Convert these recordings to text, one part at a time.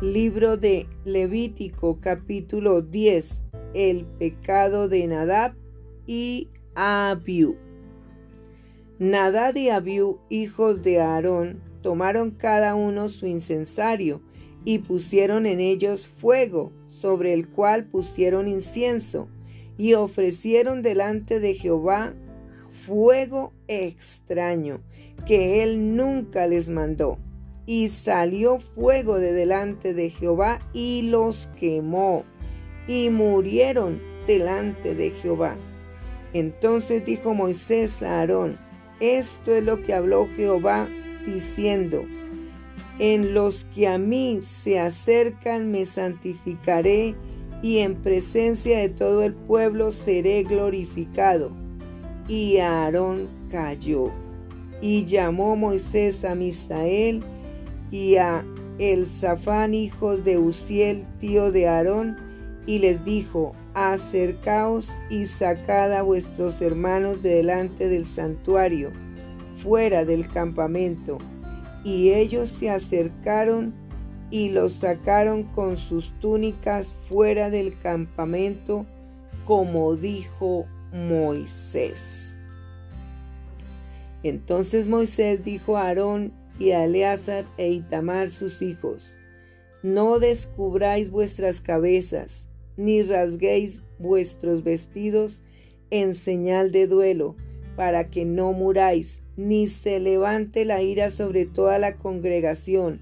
Libro de Levítico capítulo 10. El pecado de Nadab y Abiú. Nadab y Abiú, hijos de Aarón, tomaron cada uno su incensario y pusieron en ellos fuego, sobre el cual pusieron incienso, y ofrecieron delante de Jehová fuego extraño, que él nunca les mandó y salió fuego de delante de Jehová y los quemó, y murieron delante de Jehová. Entonces dijo Moisés a Aarón, esto es lo que habló Jehová diciendo, en los que a mí se acercan me santificaré, y en presencia de todo el pueblo seré glorificado. Y Aarón cayó. Y llamó Moisés a Misael, y a Elzafán, hijo de Uziel, tío de Aarón, y les dijo, acercaos y sacad a vuestros hermanos de delante del santuario, fuera del campamento. Y ellos se acercaron y los sacaron con sus túnicas fuera del campamento, como dijo Moisés. Entonces Moisés dijo a Aarón y a Eleazar e Itamar sus hijos. No descubráis vuestras cabezas, ni rasguéis vuestros vestidos en señal de duelo, para que no muráis, ni se levante la ira sobre toda la congregación.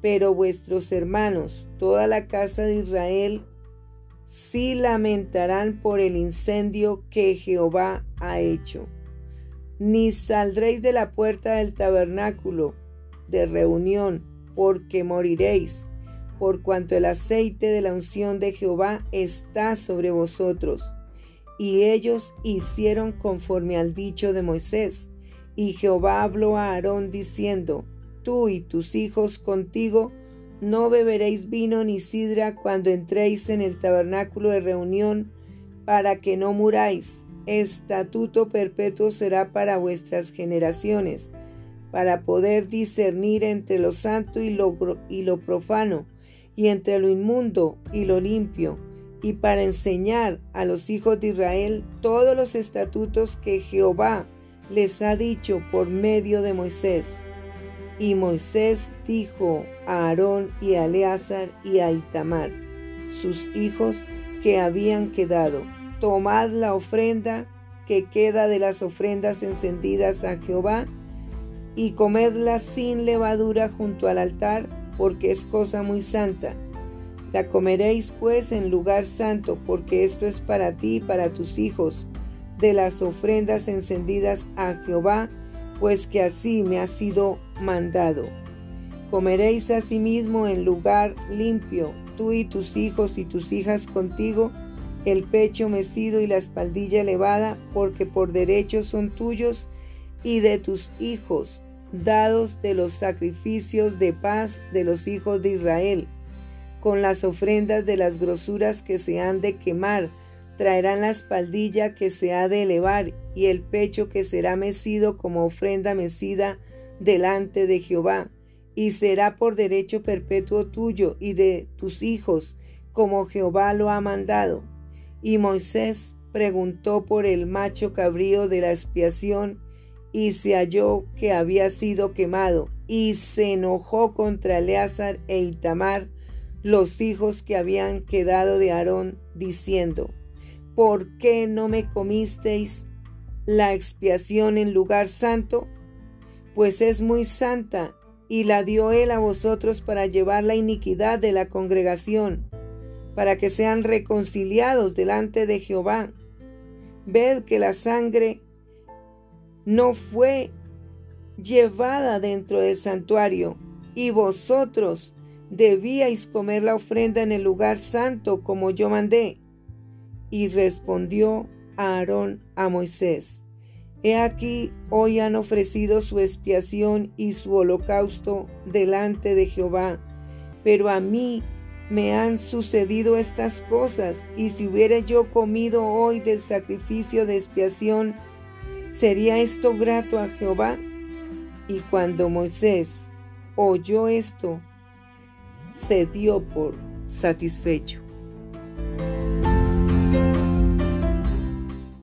Pero vuestros hermanos, toda la casa de Israel, sí lamentarán por el incendio que Jehová ha hecho. Ni saldréis de la puerta del tabernáculo, de reunión, porque moriréis, por cuanto el aceite de la unción de Jehová está sobre vosotros. Y ellos hicieron conforme al dicho de Moisés. Y Jehová habló a Aarón diciendo, Tú y tus hijos contigo no beberéis vino ni sidra cuando entréis en el tabernáculo de reunión, para que no muráis. Estatuto perpetuo será para vuestras generaciones para poder discernir entre lo santo y lo, profano, y entre lo inmundo y lo limpio, y para enseñar a los hijos de Israel todos los estatutos que Jehová les ha dicho por medio de Moisés. Y Moisés dijo a Aarón y a Eleazar y a Itamar, sus hijos que habían quedado, tomad la ofrenda que queda de las ofrendas encendidas a Jehová, y comedla sin levadura junto al altar, porque es cosa muy santa. La comeréis pues en lugar santo, porque esto es para ti y para tus hijos, de las ofrendas encendidas a Jehová, pues que así me ha sido mandado. Comeréis asimismo en lugar limpio, tú y tus hijos y tus hijas contigo, el pecho mecido y la espaldilla elevada, porque por derecho son tuyos y de tus hijos, dados de los sacrificios de paz de los hijos de Israel, con las ofrendas de las grosuras que se han de quemar, traerán la espaldilla que se ha de elevar y el pecho que será mecido como ofrenda mecida delante de Jehová, y será por derecho perpetuo tuyo y de tus hijos, como Jehová lo ha mandado. Y Moisés preguntó por el macho cabrío de la expiación y se halló que había sido quemado, y se enojó contra Eleazar e Itamar, los hijos que habían quedado de Aarón, diciendo, ¿por qué no me comisteis la expiación en lugar santo? Pues es muy santa, y la dio él a vosotros para llevar la iniquidad de la congregación, para que sean reconciliados delante de Jehová. Ved que la sangre no fue llevada dentro del santuario, y vosotros debíais comer la ofrenda en el lugar santo como yo mandé. Y respondió Aarón a Moisés, He aquí hoy han ofrecido su expiación y su holocausto delante de Jehová, pero a mí me han sucedido estas cosas, y si hubiera yo comido hoy del sacrificio de expiación, ¿Sería esto grato a Jehová? Y cuando Moisés oyó esto, se dio por satisfecho.